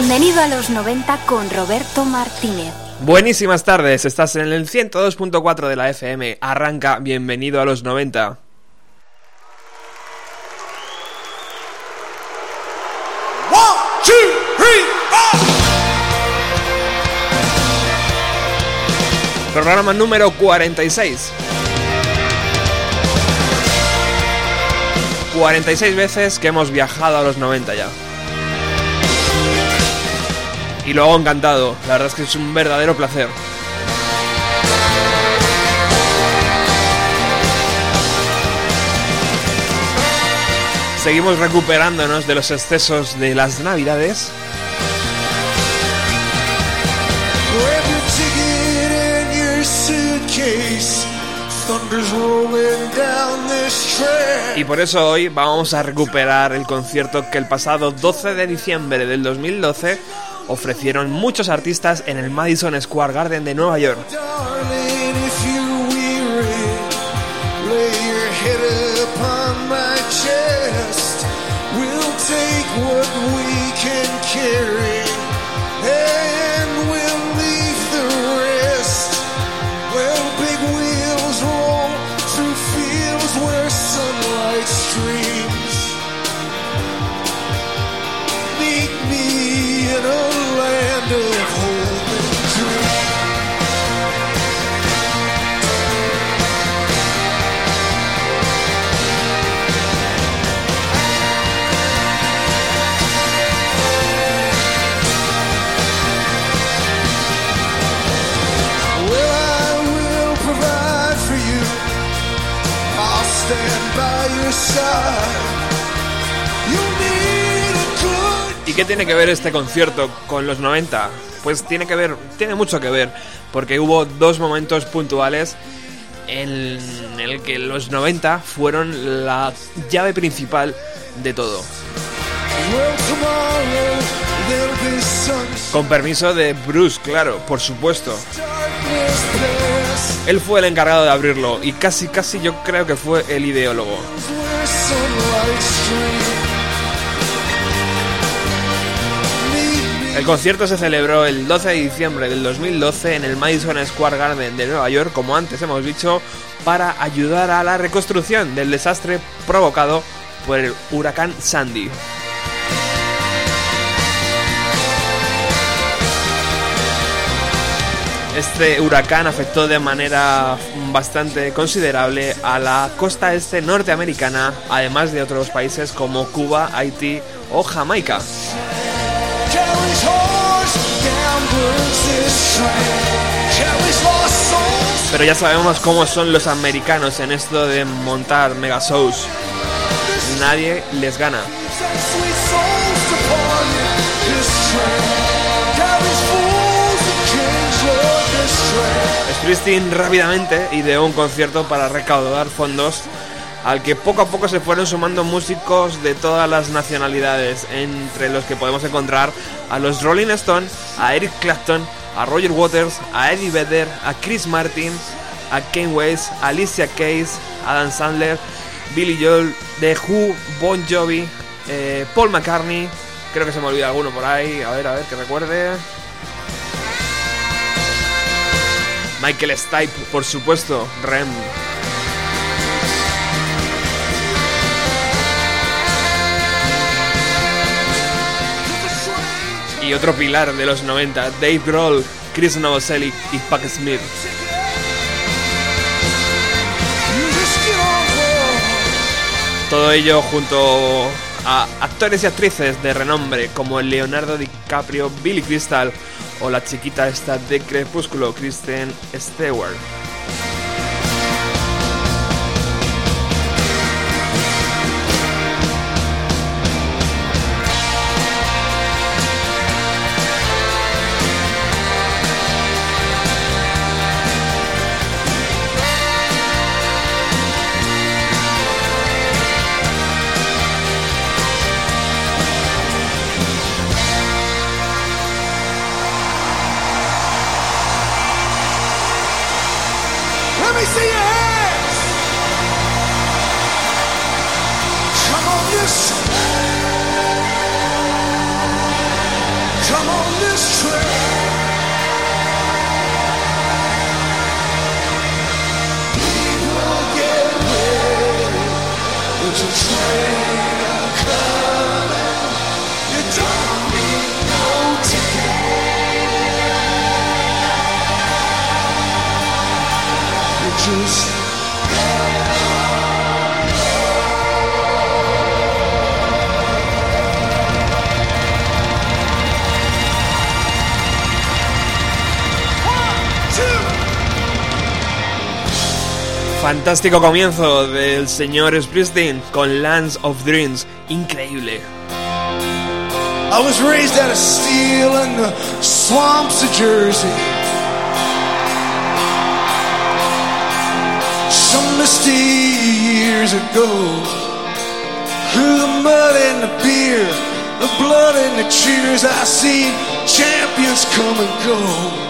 Bienvenido a los 90 con Roberto Martínez. Buenísimas tardes, estás en el 102.4 de la FM. Arranca, bienvenido a los 90. Programa número 46. 46 veces que hemos viajado a los 90 ya y lo hago encantado. La verdad es que es un verdadero placer. Seguimos recuperándonos de los excesos de las navidades. Y por eso hoy vamos a recuperar el concierto que el pasado 12 de diciembre del 2012 ofrecieron muchos artistas en el Madison Square Garden de Nueva York. ¿Y qué tiene que ver este concierto con los 90? Pues tiene que ver, tiene mucho que ver, porque hubo dos momentos puntuales en el que los 90 fueron la llave principal de todo. Con permiso de Bruce, claro, por supuesto. Él fue el encargado de abrirlo y casi casi yo creo que fue el ideólogo. El concierto se celebró el 12 de diciembre del 2012 en el Madison Square Garden de Nueva York, como antes hemos dicho, para ayudar a la reconstrucción del desastre provocado por el huracán Sandy. Este huracán afectó de manera bastante considerable a la costa este norteamericana, además de otros países como Cuba, Haití o Jamaica. Pero ya sabemos cómo son los americanos en esto de montar mega shows. Nadie les gana. Springsteen rápidamente ideó un concierto para recaudar fondos al que poco a poco se fueron sumando músicos de todas las nacionalidades, entre los que podemos encontrar a los Rolling Stones, a Eric Clapton, a Roger Waters, a Eddie Vedder, a Chris Martin, a Kane West, a Alicia Keys, Adam Sandler, Billy Joel, The Who, Bon Jovi, eh, Paul McCartney, creo que se me olvida alguno por ahí, a ver, a ver, que recuerde. Michael Stipe, por supuesto, Rem. Y otro pilar de los 90, Dave Grohl, Chris Novoselic y Puck Smith. Todo ello junto a actores y actrices de renombre como Leonardo DiCaprio, Billy Crystal o la chiquita esta de Crepúsculo, Kristen Stewart. Fantástico comienzo del señor Springsteen con Lands of Dreams. Increíble. I was raised out of steel in the swamps of Jersey. Some misty years ago. Through the mud and the beer, the blood and the cheers, I seen champions come and go.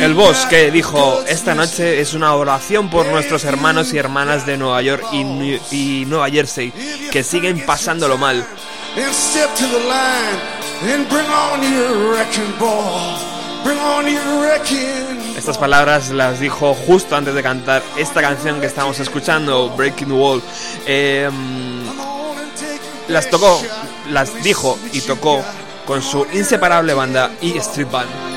El boss que dijo, esta noche es una oración por nuestros hermanos y hermanas de Nueva York y, Nueva Jersey que siguen pasándolo mal. Estas palabras las dijo justo antes de cantar esta canción que estamos escuchando, Breaking Wall. Em, las tocó, las dijo y tocó con su inseparable banda E Street Band.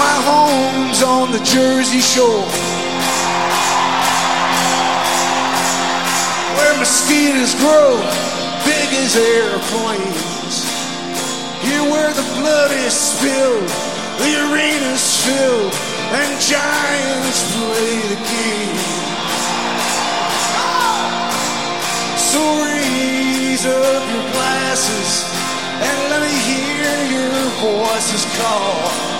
My home's on the Jersey Shore. Where mosquitoes grow big as airplanes. Here where the blood is spilled, the arena's filled, and giants play the game. So raise up your glasses and let me hear your voices call.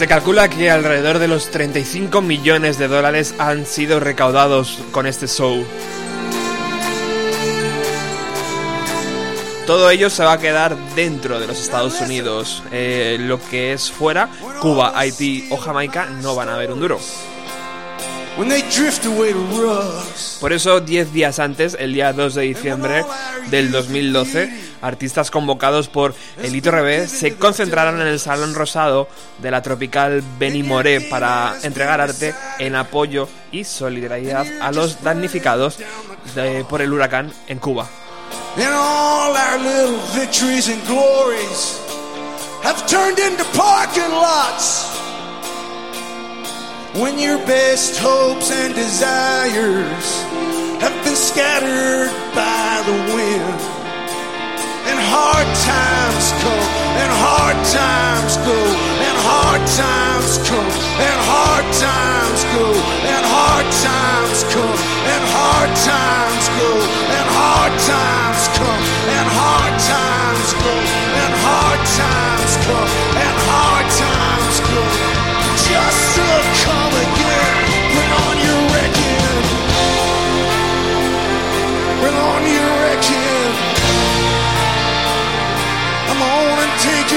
Se calcula que alrededor de los 35 millones de dólares han sido recaudados con este show. Todo ello se va a quedar dentro de los Estados Unidos. Eh, lo que es fuera, Cuba, Haití o Jamaica no van a ver un duro. Por eso, 10 días antes, el día 2 de diciembre del 2012, artistas convocados por Elito Rebé se concentraron en el Salón Rosado de la tropical Benny Moré para entregar arte en apoyo y solidaridad a los damnificados por el huracán en Cuba. When your best hopes and desires have been scattered by the wind. Hard times come, and hard times go, and hard times come, and hard times go, and hard times come, and hard times go, and hard times come, and hard times go, and hard times come,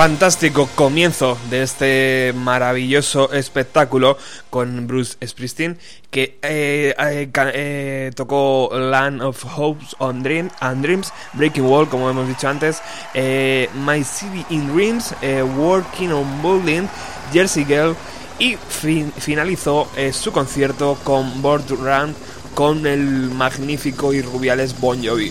Fantástico comienzo de este maravilloso espectáculo con Bruce Springsteen que eh, eh, eh, tocó Land of Hopes on and Dreams, Breaking Wall como hemos dicho antes, My City in Dreams, Working on Building, Jersey Girl y fin- finalizó su concierto con Board Run con el magnífico y rubiales Bon Jovi.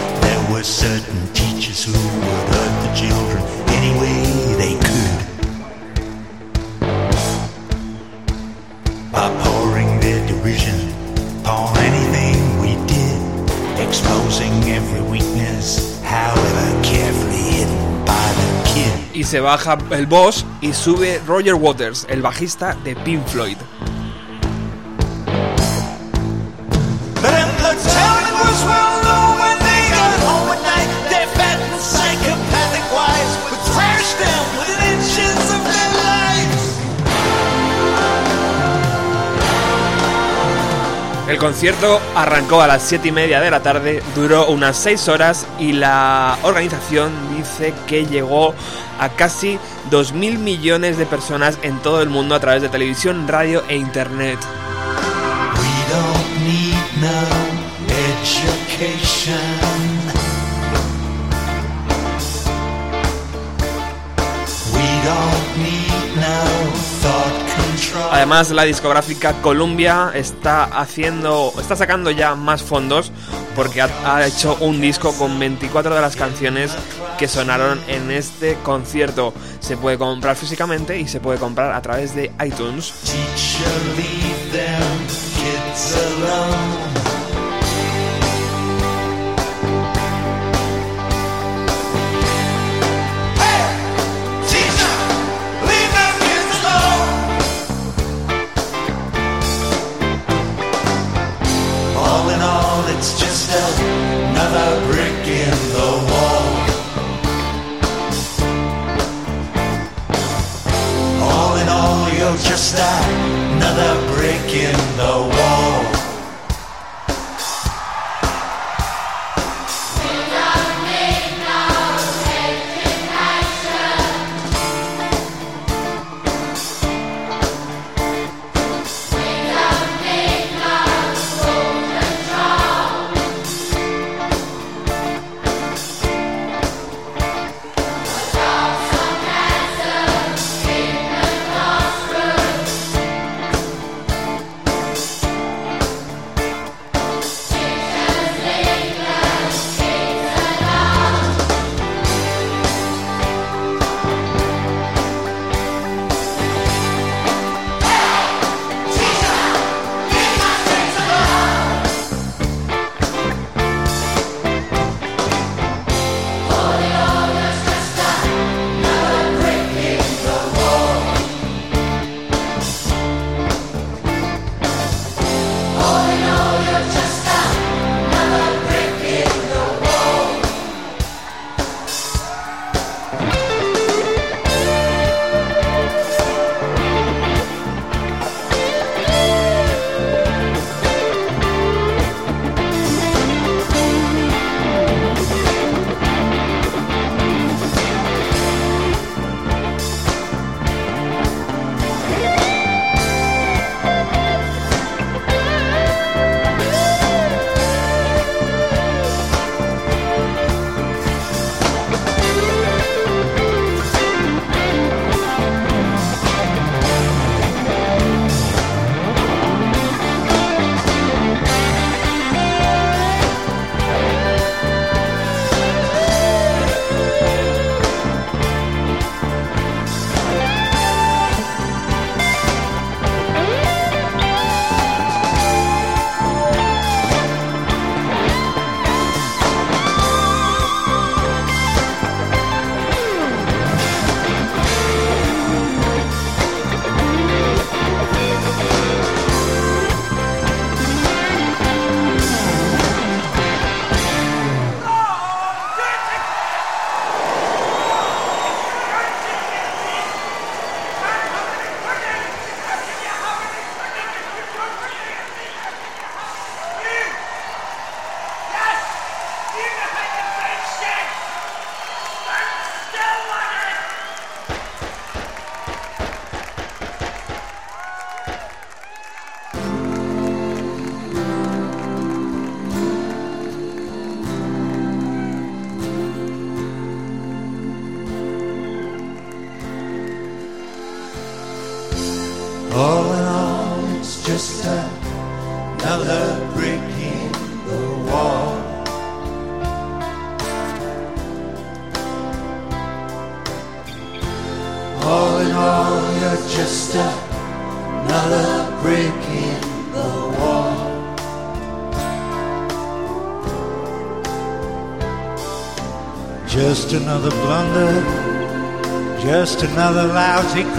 were certain teachers who would hurt the children any way they could. By pouring their derision upon anything we did, exposing every weakness, however carefully hidden by the kid. Y se baja el boss y sube Roger Waters, el bajista de Pink Floyd. Concierto arrancó a las 7 y media de la tarde, duró unas 6 horas y la organización dice que llegó a casi 2.000 millones de personas en todo el mundo a través de televisión, radio e internet. Además, la discográfica Columbia está haciendo, está sacando ya más fondos porque ha, hecho un disco con 24 de las canciones que sonaron en este concierto. Se puede comprar físicamente y se puede comprar a través de iTunes. stop, another break in the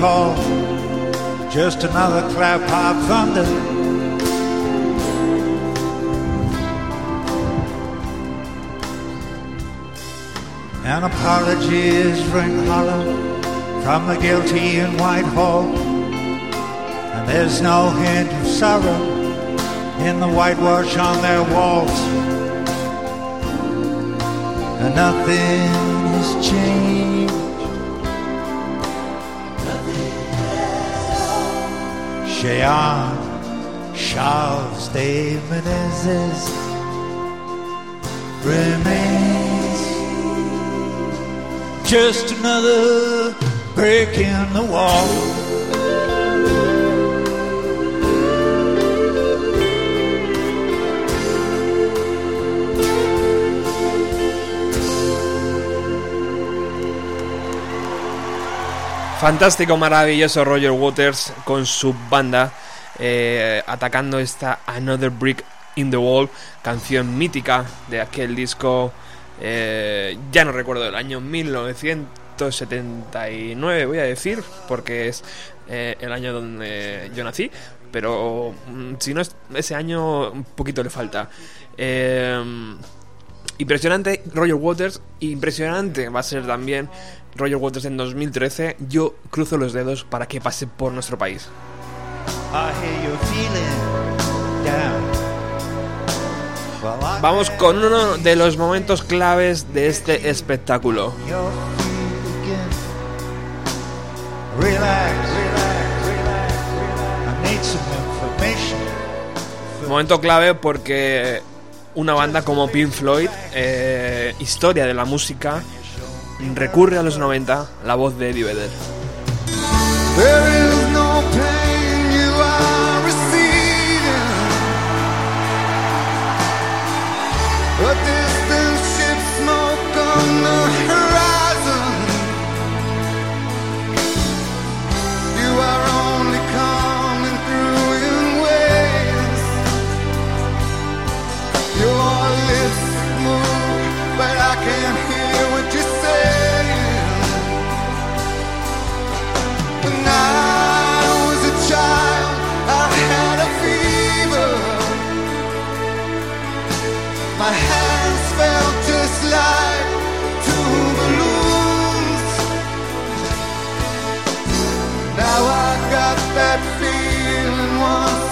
call. Just another clap pop thunder. And apologies ring hollow from the guilty in Whitehall. And there's no hint of sorrow in the whitewash on their walls. And nothing has changed. Cheyenne, Charles de Menezes remains just another brick in the wall. Fantástico, maravilloso Roger Waters con su banda eh, atacando esta Another Brick in the Wall, canción mítica de aquel disco, eh, ya no recuerdo el año 1979, voy a decir, porque es eh, el año donde yo nací, pero mm, si no es ese año, un poquito le falta. Impresionante Roger Waters, impresionante va a ser también Roger Waters en 2013. Yo cruzo los dedos para que pase por nuestro país. Vamos con uno de los momentos claves de este espectáculo. Momento clave porque una banda como Pink Floyd, eh, historia de la música, recurre a los 90 la voz de Eddie Vedder. My hands felt just like two balloons. Now I got that feeling once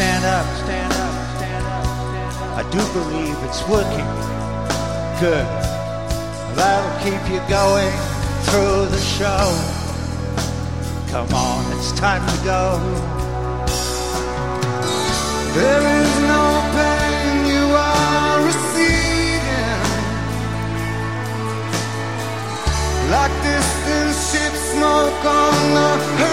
stand up, stand up, stand up? I do believe it's working. Good. That'll keep you going through the show. Come on, it's time to go. There is no pain you are receiving. Like distant ship smoke on the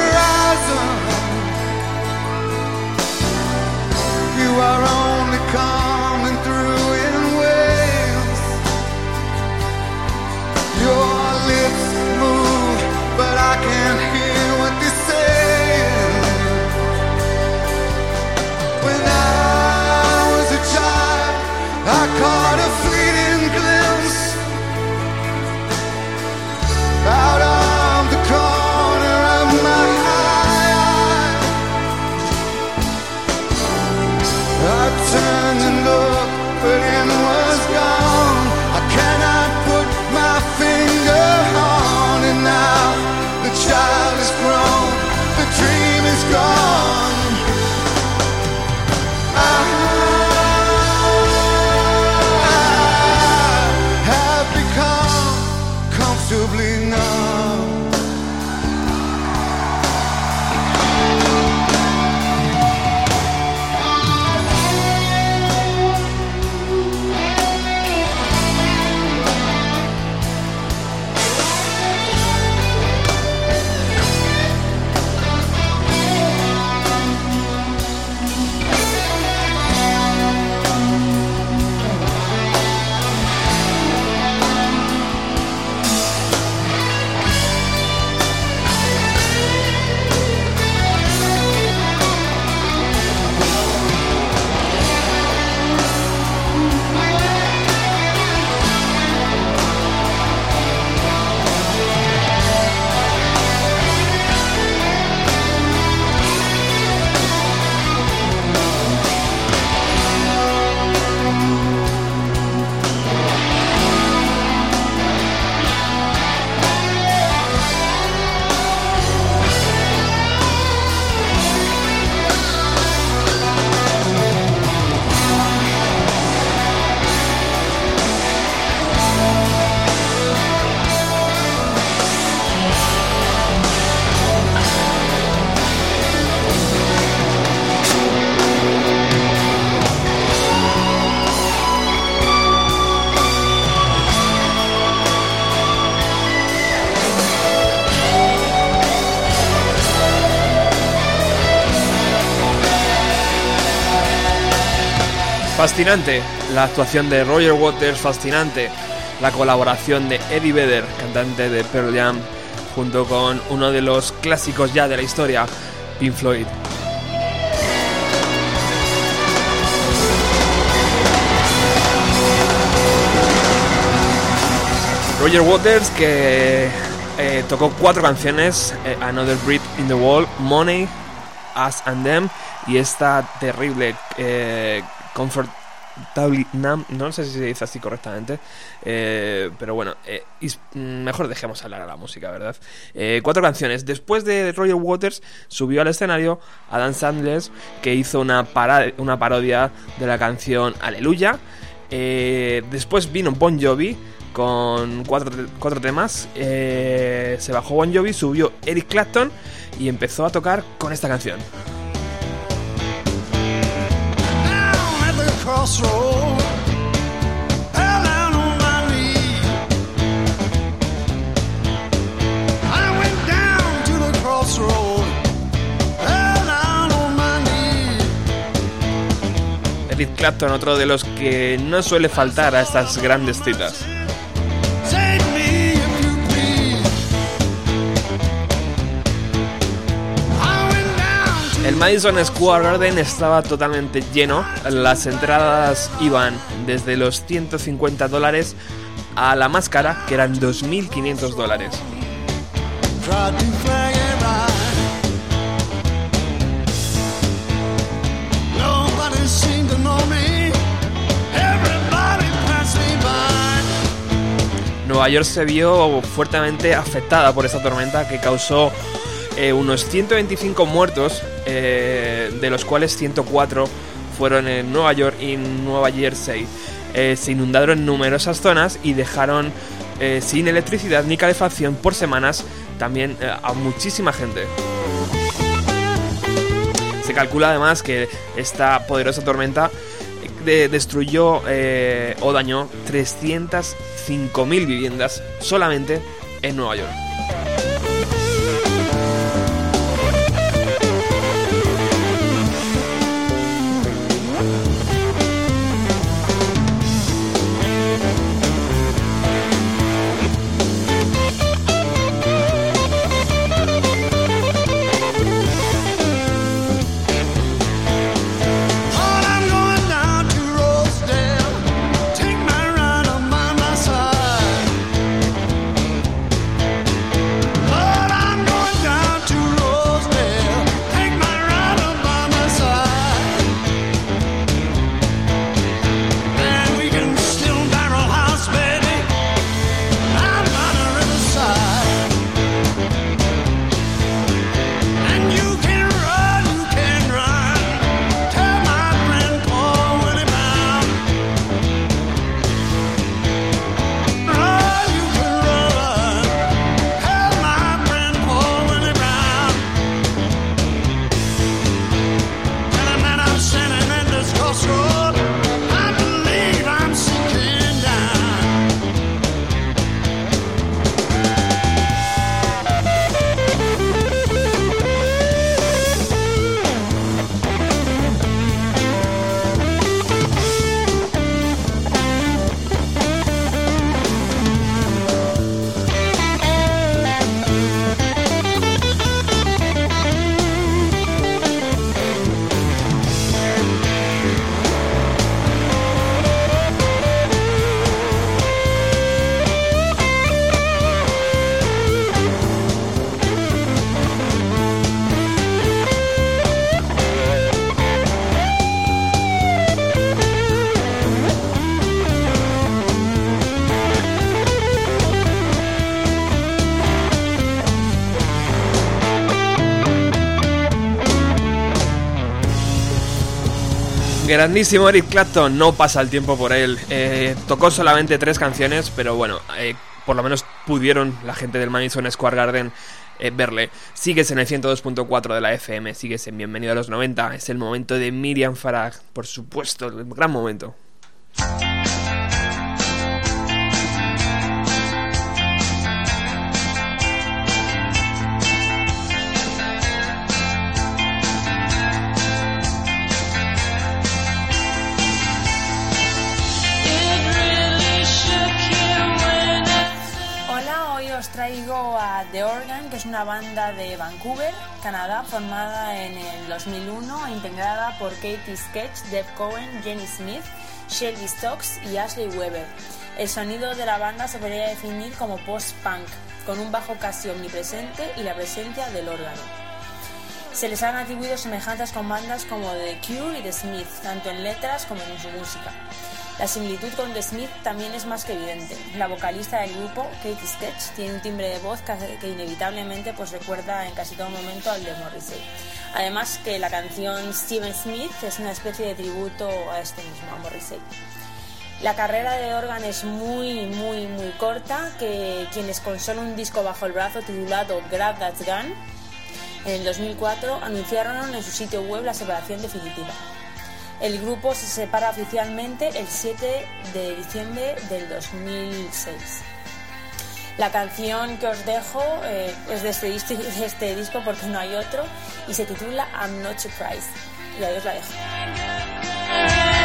Fascinante la actuación de Roger Waters, fascinante la colaboración de Eddie Vedder, cantante de Pearl Jam, junto con uno de los clásicos ya de la historia, Pink Floyd. Roger Waters que eh, tocó cuatro canciones, eh, Another Breath in the Wall, Money, Us and Them y esta terrible eh, Comfort no sé si se dice así correctamente, eh, pero bueno, eh, mm, mejor dejemos hablar a la música, ¿verdad? Eh, cuatro canciones. Después de Roger Waters subió al escenario Dan Sanders, que hizo una, una parodia de la canción Aleluya. después vino Bon Jovi con cuatro, cuatro temas. se bajó Bon Jovi, subió Eric Clapton y empezó a tocar con esta canción. Edith Clapton, otro de los que no suele faltar a estas grandes citas. Madison Square Garden estaba totalmente lleno. Las entradas iban desde los 150 dólares a la más cara, que eran 2.500 dólares. Nueva York se vio fuertemente afectada por esta tormenta que causó eh, unos 125 muertos, eh, de los cuales 104 fueron en Nueva York y Nueva Jersey. Eh, se inundaron numerosas zonas y dejaron sin electricidad ni calefacción por semanas también a muchísima gente. Se calcula además que esta poderosa tormenta destruyó o dañó 305.000 viviendas solamente en Nueva York. Grandísimo Eric Clapton, no pasa el tiempo por él. Eh, tocó solamente tres canciones, pero bueno, eh, por lo menos pudieron la gente del Madison Square Garden eh, verle. Sigues en el 102.4 de la FM, sigues en Bienvenido a los 90. Es el momento de Miriam Farag, por supuesto, el gran momento. The Organ, que es una banda de Vancouver, Canadá, formada en el 2001 e integrada por Katie Sketch, Deb Cohen, Jenny Smith, Shelby Stokes y Ashley Weber. El sonido de la banda se podría definir como post-punk, con un bajo casi omnipresente y la presencia del órgano. Se les han atribuido semejanzas con bandas como The Cure y The Smith, tanto en letras como en su música. La similitud con The Smith también es más que evidente. La vocalista del grupo, Katie Sketch, tiene un timbre de voz que, inevitablemente pues, recuerda en casi todo momento al de Morrissey. Además que la canción Steven Smith es una especie de tributo a este mismo, a Morrissey. La carrera de Organ es muy, muy, muy corta, que quienes con solo un disco bajo el brazo titulado Grab That Gun, en el 2004 anunciaron en su sitio web la separación definitiva. El grupo se separa oficialmente el 7 de diciembre del 2006. La canción que os dejo eh, es de este, de este, disco porque no hay otro y se titula I'm Not Surprised. Y ahí os la dejo.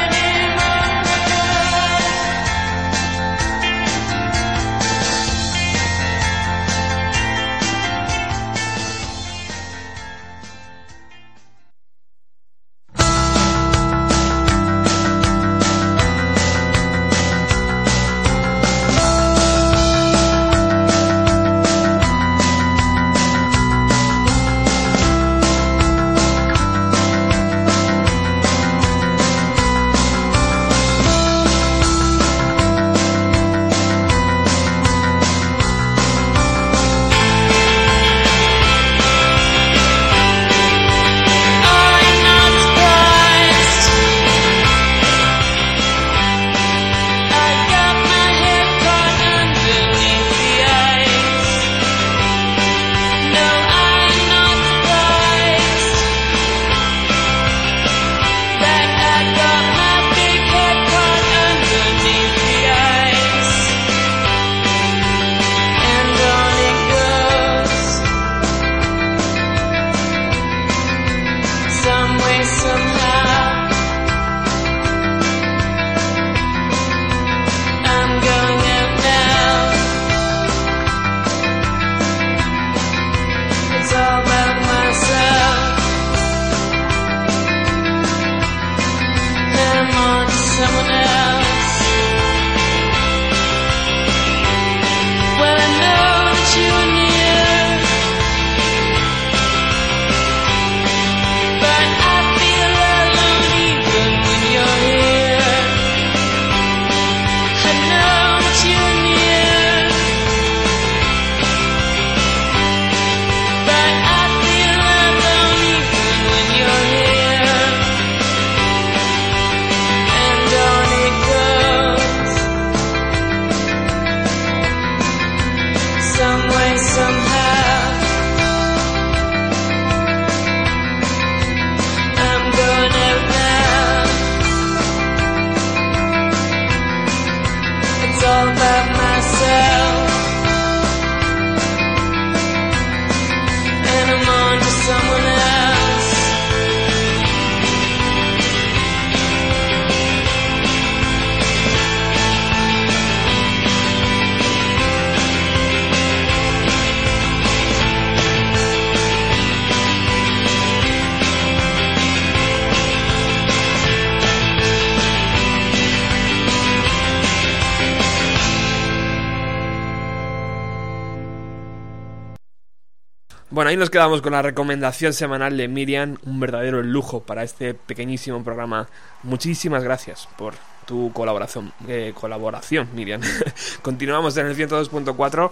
Ahí nos quedamos con la recomendación semanal de Miriam, un verdadero lujo para este pequeñísimo programa. Muchísimas gracias por tu colaboración, eh, colaboración Miriam. Continuamos en el 102.4.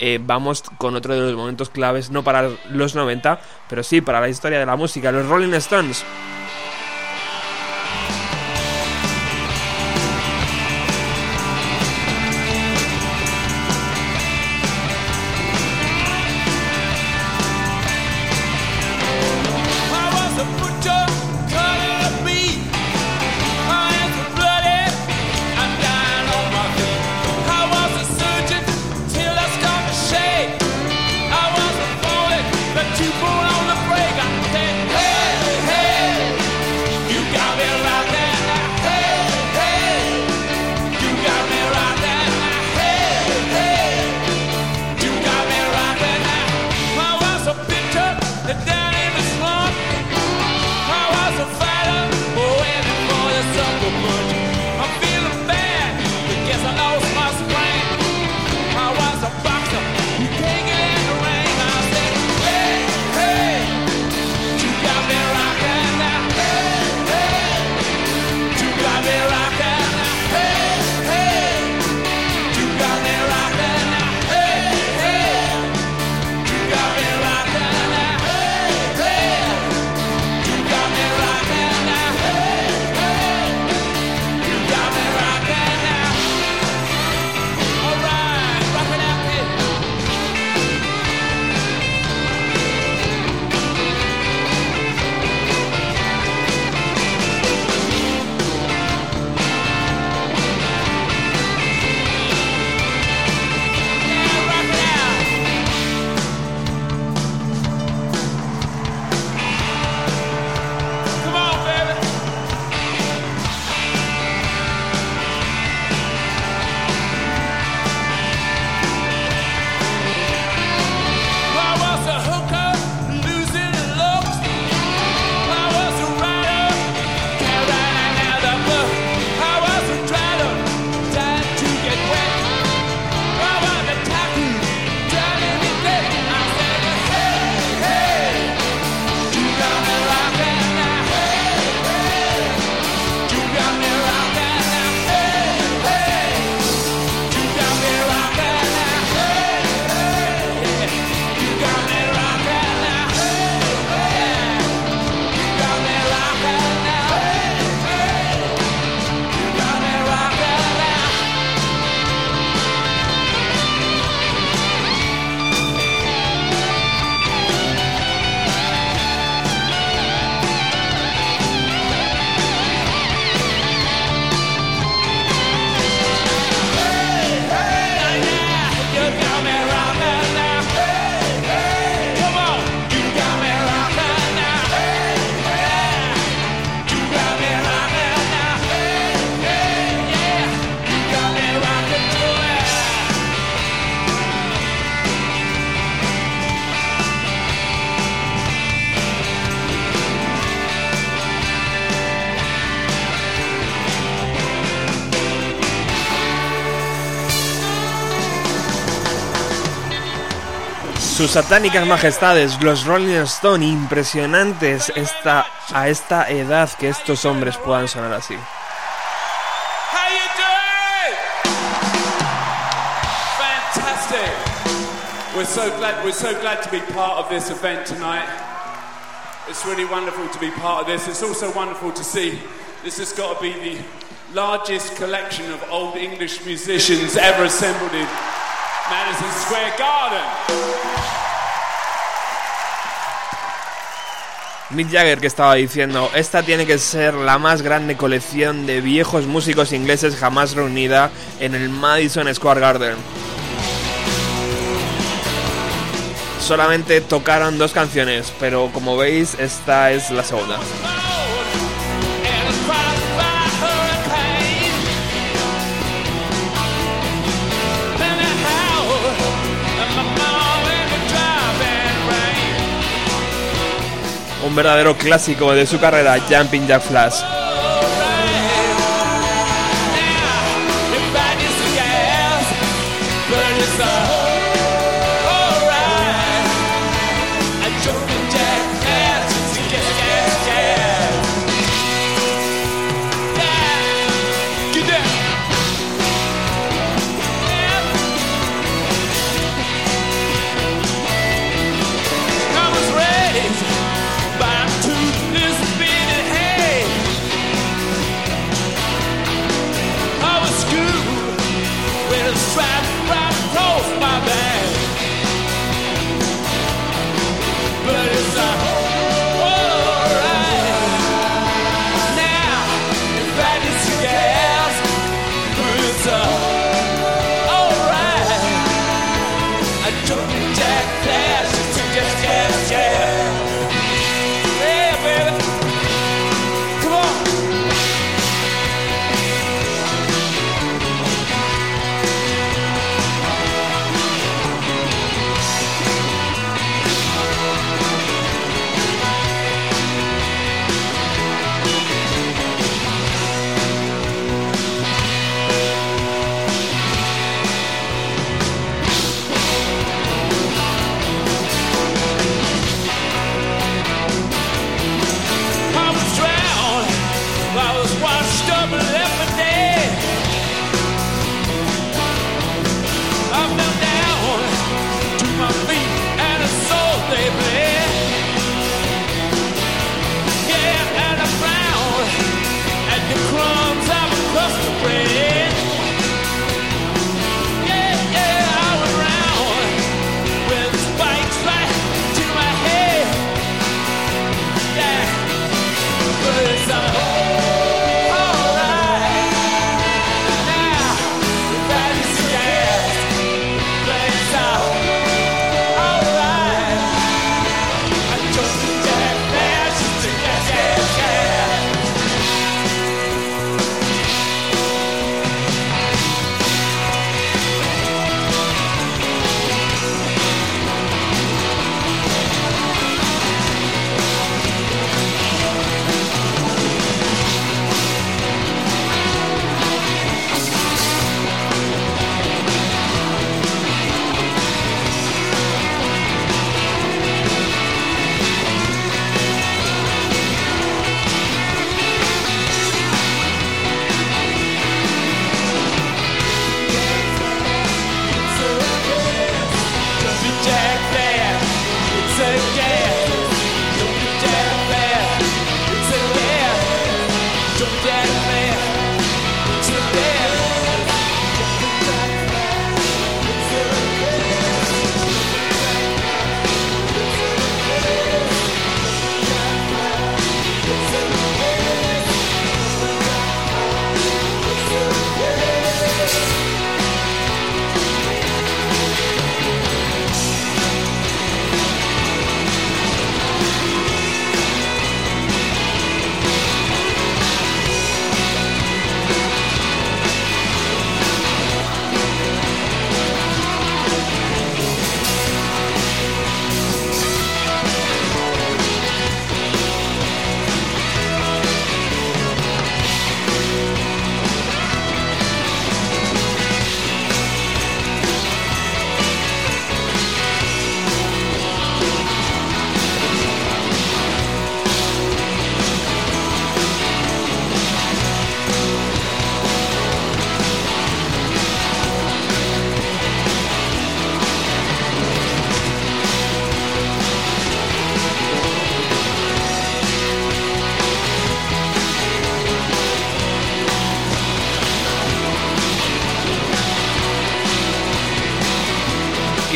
Eh, vamos con otro de los momentos claves, no para los 90, pero sí para la historia de la música, los Rolling Stones. Sus satánicas majestades, los Rolling Stone, impresionantes esta, a esta edad que estos hombres puedan sonar así. We're so glad we're so glad to be part of this event tonight. It's really wonderful to be part of this. It's also wonderful to see this has got to be the largest collection of old English musicians ever assembled in Madison Square Garden. Mick Jagger que estaba diciendo, esta tiene que ser la más grande colección de viejos músicos ingleses jamás reunida en el Madison Square Garden. Solamente tocaron dos canciones, pero como veis esta es la segunda. Un verdadero clásico de su carrera, Jumping Jack Flash.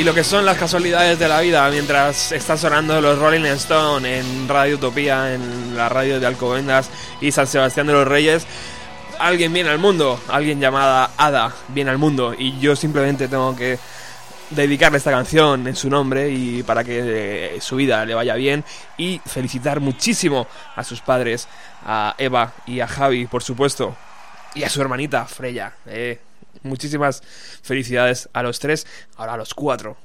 Lo que son las casualidades de la vida mientras está sonando los Rolling Stone en Radio Utopía, en la radio de Alcobendas y San Sebastián de los Reyes, alguien viene al mundo, alguien llamada Ada viene al mundo y yo simplemente tengo que dedicarle esta canción en su nombre y para que eh, su vida le vaya bien y felicitar muchísimo a sus padres, a Eva y a Javi, por supuesto, y a su hermanita Freya. Eh, muchísimas felicidades a los tres, ahora a los cuatro.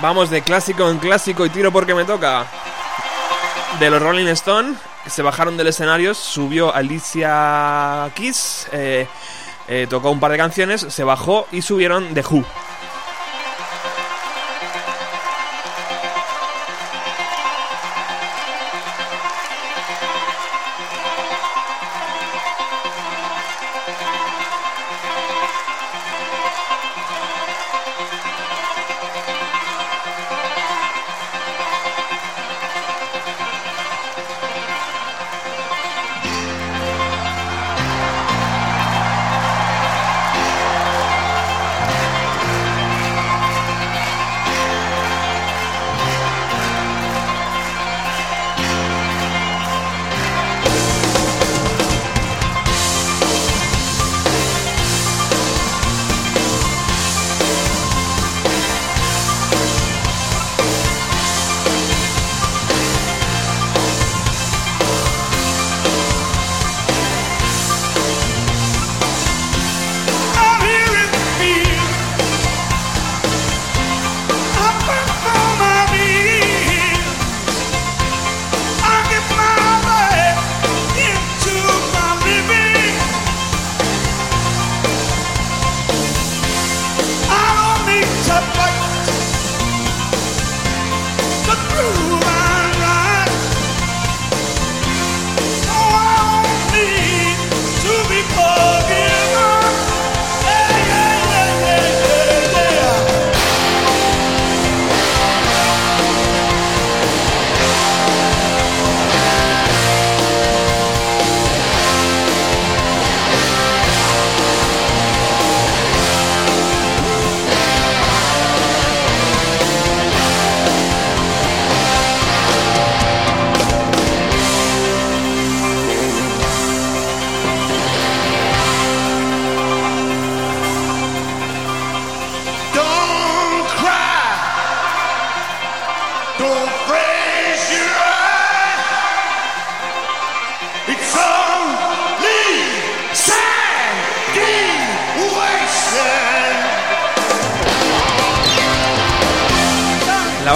Vamos de clásico en clásico y tiro porque me toca. De los Rolling Stone se bajaron del escenario, subió Alicia Keys, eh, eh, tocó un par de canciones, se bajó y subieron The Who.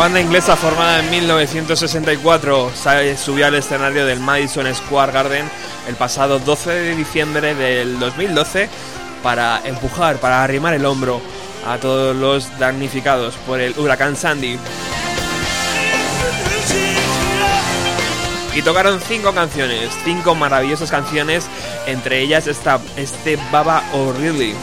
Banda inglesa formada en 1964 sa- subió al escenario del Madison Square Garden el pasado 12 de diciembre del 2012 para empujar, para arrimar el hombro a todos los damnificados por el huracán Sandy. Y tocaron cinco canciones, cinco maravillosas canciones, entre ellas esta, este Baba O'Reilly.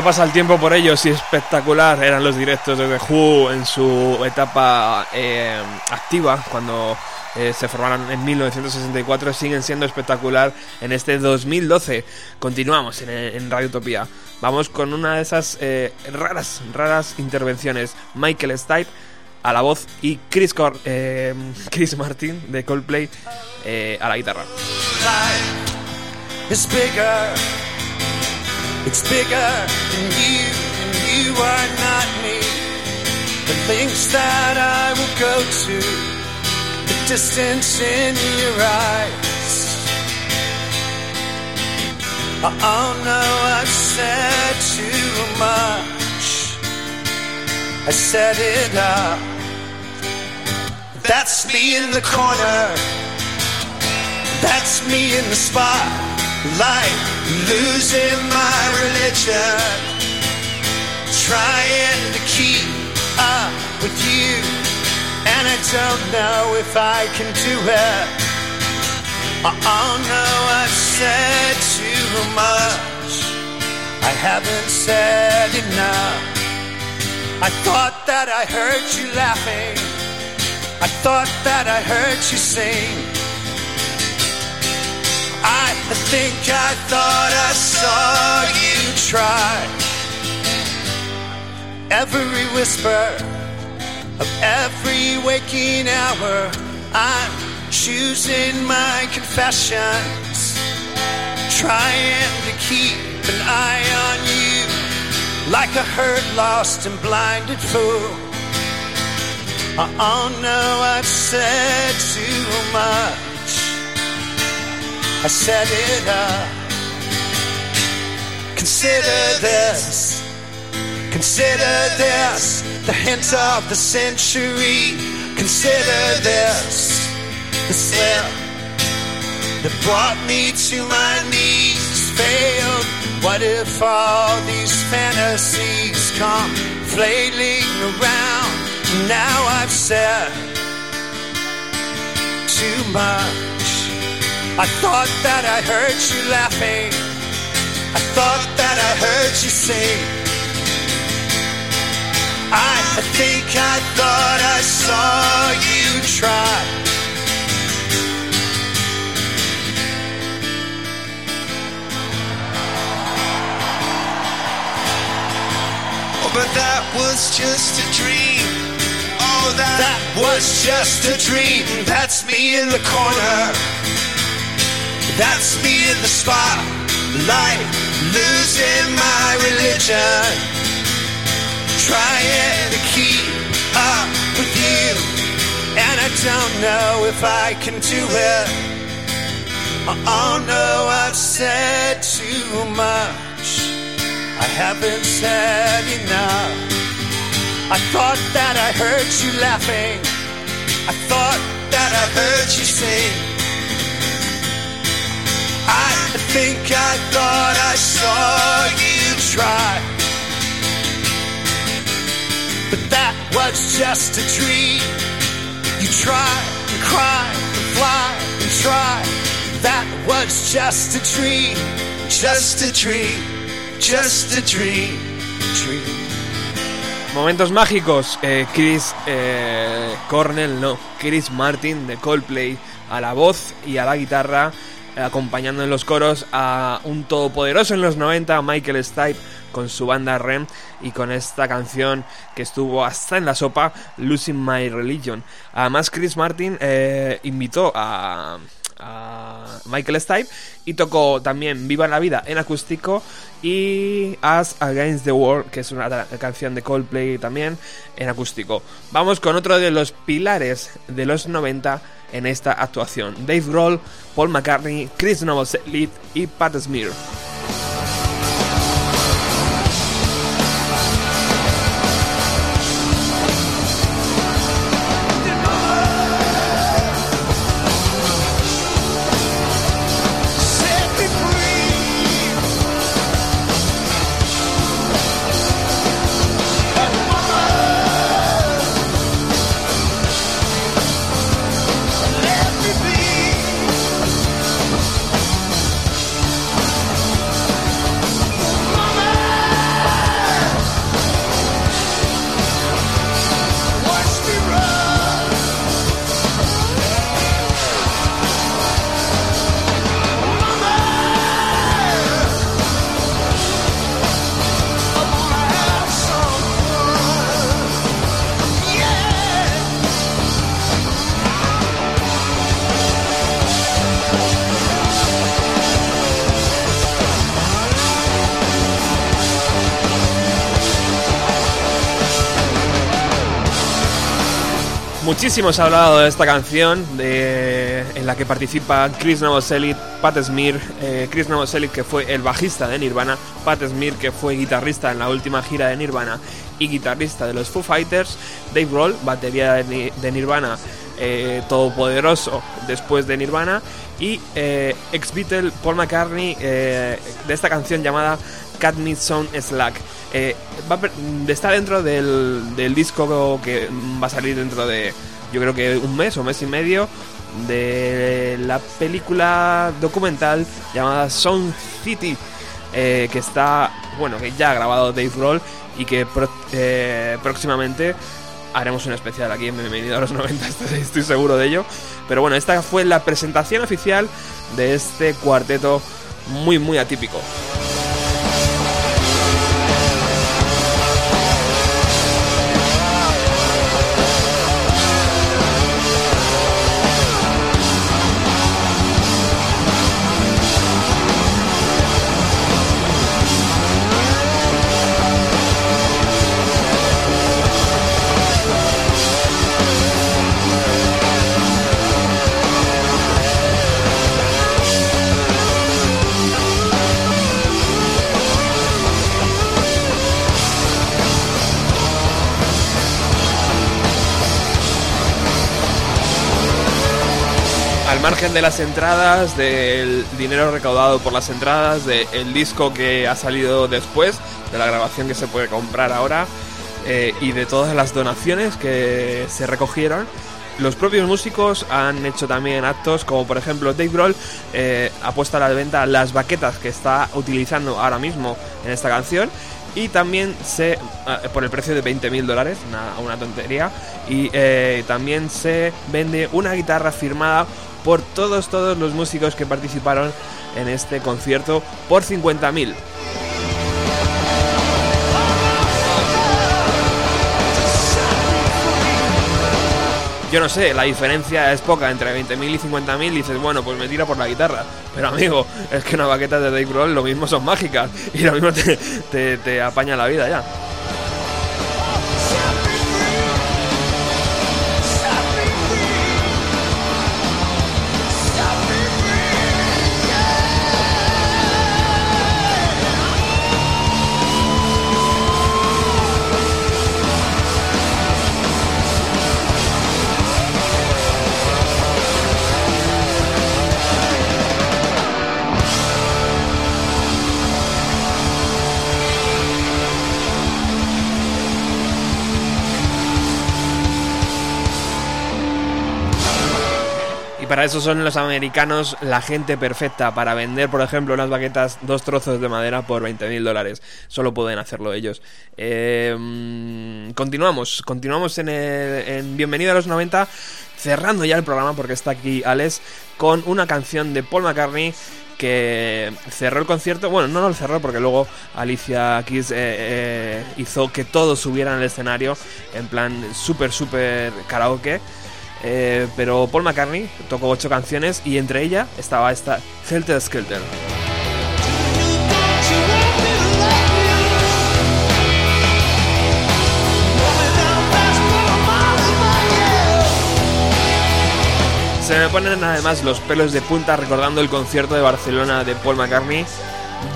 No pasa el tiempo por ellos y espectacular eran los directos de The Who en su etapa eh, activa cuando eh, se formaron en 1964 siguen siendo espectacular en este 2012. Continuamos en, Radio Utopía. Vamos con una de esas eh, raras, raras intervenciones. Michael Stipe a la voz y Chris, Cor Chris Martin de Coldplay a la guitarra. It's bigger than you, and you are not me. The links that I will go to, the distance in your eyes. Oh no, I've said too much. I set it up. That's me in the corner. That's me in the spotlight, losing my religion, trying to keep up with you, and I don't know if I can do it. Oh no, I've said too much. I haven't said enough. I thought that I heard you laughing. I thought that I heard you sing. I think I thought I saw you try. Every whisper of every waking hour, I'm choosing my confessions, trying to keep an eye on you, like a hurt, lost, and blinded fool. I oh, no, I've said too much. I set it up. Consider this, consider this, the hint of the century. Consider this, the slip that brought me to my knees failed. What if all these fantasies come flailing around? Now I've said too much. I thought that I heard you laughing. I thought that I heard you sing. I think I thought I saw you try. Oh, but that was just a dream. Oh, that, That was just a dream. That's me in the corner. That's me in the spotlight, losing my religion, trying to keep up with you, And I don't know if I can do it. Oh no, I've said too much. I haven't said enough. I thought that I heard you laughing. I thought that I heard you sing. I think I thought I saw you try. But that was just a dream. You fly try. That was just a dream. just a dream, just a. Momentos mágicos. eh, Chris eh, Cornell, no. Chris Martin de Coldplay a la voz y a la guitarra, acompañando en los coros a un todopoderoso en los 90, Michael Stipe, con su banda REM y con esta canción que estuvo hasta en la sopa, Losing My Religion. Además, Chris Martin eh, invitó a a Michael Stipe y tocó también Viva la Vida en acústico y As Against the World, que es una canción de Coldplay también en acústico. Vamos con otro de los pilares de los 90 en esta actuación. Dave Grohl, Paul McCartney, Chris Novoselic y Pat Smear. Muchísimo se ha hablado de esta canción en la que participa Chris Novoselic, Pat Smear, eh, Chris Novoselic que fue el bajista de Nirvana, Pat Smear que fue guitarrista en la última gira de Nirvana y guitarrista de los Foo Fighters, Dave Grohl, batería de, Ni- de Nirvana, eh, todopoderoso después de Nirvana y eh, ex Beatle Paul McCartney eh, de esta canción llamada Cat Slack. Eh, va está dentro del, del disco que va a salir dentro de, yo creo que un mes o mes y medio, de la película documental llamada Sound City, eh, que está, bueno, que ya ha grabado Dave Grohl y que eh, próximamente haremos un especial aquí en Bienvenido a los 90, estoy, estoy seguro de ello. Pero bueno, esta fue la presentación oficial de este cuarteto muy, muy atípico. Al margen de las entradas, del dinero recaudado por las entradas, del disco que ha salido después, de la grabación que se puede comprar ahora eh, y de todas las donaciones que se recogieron, los propios músicos han hecho también actos como por ejemplo Dave Grohl eh, ha puesto a la venta las baquetas que está utilizando ahora mismo en esta canción y también se ah, por el precio de 20 mil dólares una, una tontería. Y eh, también se vende una guitarra firmada por todos todos los músicos que participaron en este concierto por 50 mil yo no sé, la diferencia es poca entre 20.000 y 50.000 y dices, bueno, pues me tira por la guitarra. Pero amigo, es que una baqueta de Dave Grohl lo mismo son mágicas y lo mismo te- te apaña la vida ya. Para eso son los americanos la gente perfecta para vender, por ejemplo, unas baquetas, dos trozos de madera por 20.000 dólares. Solo pueden hacerlo ellos. Eh, mm, continuamos, continuamos en, el- en Bienvenido a los 90, cerrando ya el programa porque está aquí Alex con una canción de Paul McCartney que cerró el concierto, bueno, no lo cerró porque luego Alicia Keys eh, eh, hizo que todos subieran al escenario en plan súper, súper karaoke. Eh, pero Paul McCartney tocó ocho canciones y entre ellas estaba esta Helter Skelter. Se me ponen además los pelos de punta recordando el concierto de Barcelona de Paul McCartney.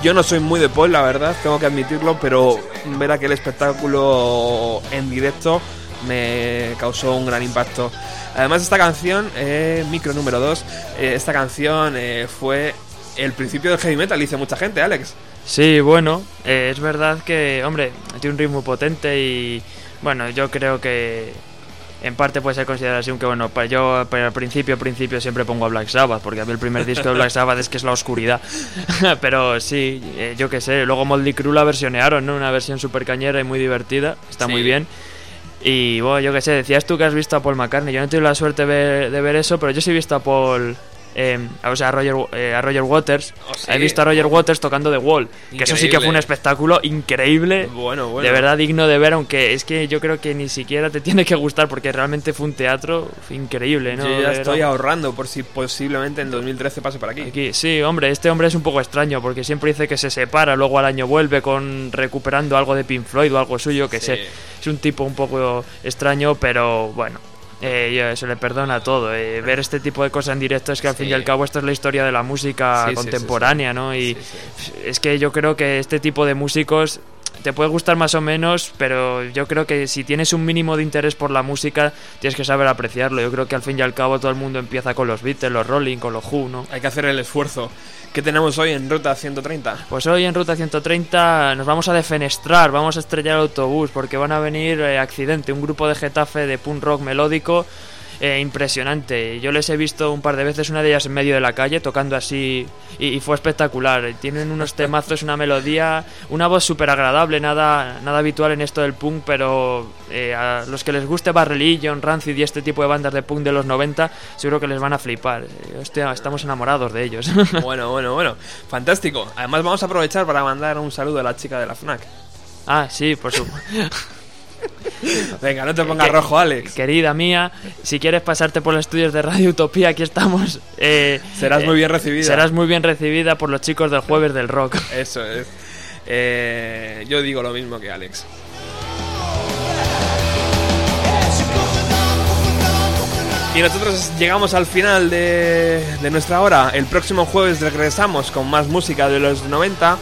Yo no soy muy de Paul, la verdad, tengo que admitirlo, pero ver aquel espectáculo en directo me causó un gran impacto. Además, esta canción, eh, micro número 2, esta canción eh, fue el principio del heavy metal, dice mucha gente, Alex. Sí, bueno, eh, es verdad que, hombre, tiene un ritmo potente y, bueno, yo creo que en parte puede ser considerado así, aunque bueno, para yo para al principio, al principio siempre pongo a Black Sabbath, porque a mí el primer disco de Black Sabbath es que es la oscuridad. Pero sí, eh, yo qué sé, luego Moldy Crew la versionearon, ¿no? Una versión súper cañera y muy divertida, está Sí. muy bien. Y bueno, yo qué sé, decías tú que has visto a Paul McCartney. Yo no he tenido la suerte de ver, de ver eso, pero yo sí he visto a Paul. Eh, o sea, a Roger, eh, a Roger Waters. Oh, sí. He visto a Roger Waters tocando The Wall. Que eso sí que fue un espectáculo increíble. Bueno, bueno. De verdad digno de ver, aunque es que yo creo que ni siquiera te tiene que gustar porque realmente fue un teatro increíble, ¿no? Yo ya estoy ahorrando por si posiblemente en 2013 pase por aquí. Aquí, sí, hombre, este hombre es un poco extraño porque siempre dice que se separa, luego al año vuelve con recuperando algo de Pink Floyd o algo suyo, que Sí. sé. Es un tipo un poco extraño, pero bueno, eh, yo- se le perdona todo. eh, ver este tipo de cosas en directo es que al fin y al cabo esto es la historia de la música Sí, sí, sí, contemporánea, ¿no? Y es que yo creo que este tipo de músicos te puede gustar más o menos, pero yo creo que si tienes un mínimo de interés por la música, tienes que saber apreciarlo. Yo creo que al fin y al cabo todo el mundo empieza con los Beatles, los Rolling, con los Who, ¿no? Hay que hacer el esfuerzo. ¿Qué tenemos hoy en Ruta 130? Pues hoy en Ruta 130 nos vamos a defenestrar, vamos a estrellar el autobús porque van a venir eh, Accidente, un grupo de Getafe de punk rock melódico eh, impresionante. Yo les he visto un par de veces, una de ellas en medio de la calle, tocando así y, y fue espectacular. Tienen unos temazos, una melodía, una voz súper agradable, nada, nada habitual en esto del punk, pero eh, a los que les guste Bad Religion, Rancid y este tipo de bandas de punk de los 90, seguro que les van a flipar. Eh, hostia, estamos enamorados de ellos. Bueno, bueno, bueno. Fantástico. Además vamos a aprovechar para mandar un saludo a la chica de la FNAC. ah, sí, por supuesto. Venga, no te pongas rojo, Alex. Querida mía, si quieres pasarte por los estudios de Radio Utopía, aquí estamos. Eh, Serás eh, muy bien recibida. Serás muy bien recibida por los chicos del Jueves del Rock. Eso es. Eh, yo digo lo mismo que Alex. Y nosotros llegamos al final de, de nuestra hora. El próximo jueves regresamos con más música de los 90.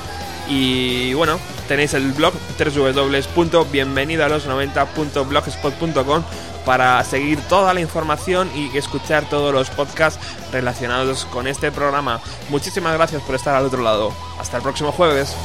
Y bueno, tenéis el blog www.bienvenido a los 90.blogspot.com para seguir toda la información y escuchar todos los podcasts relacionados con este programa. Muchísimas gracias por estar al otro lado. Hasta el próximo jueves.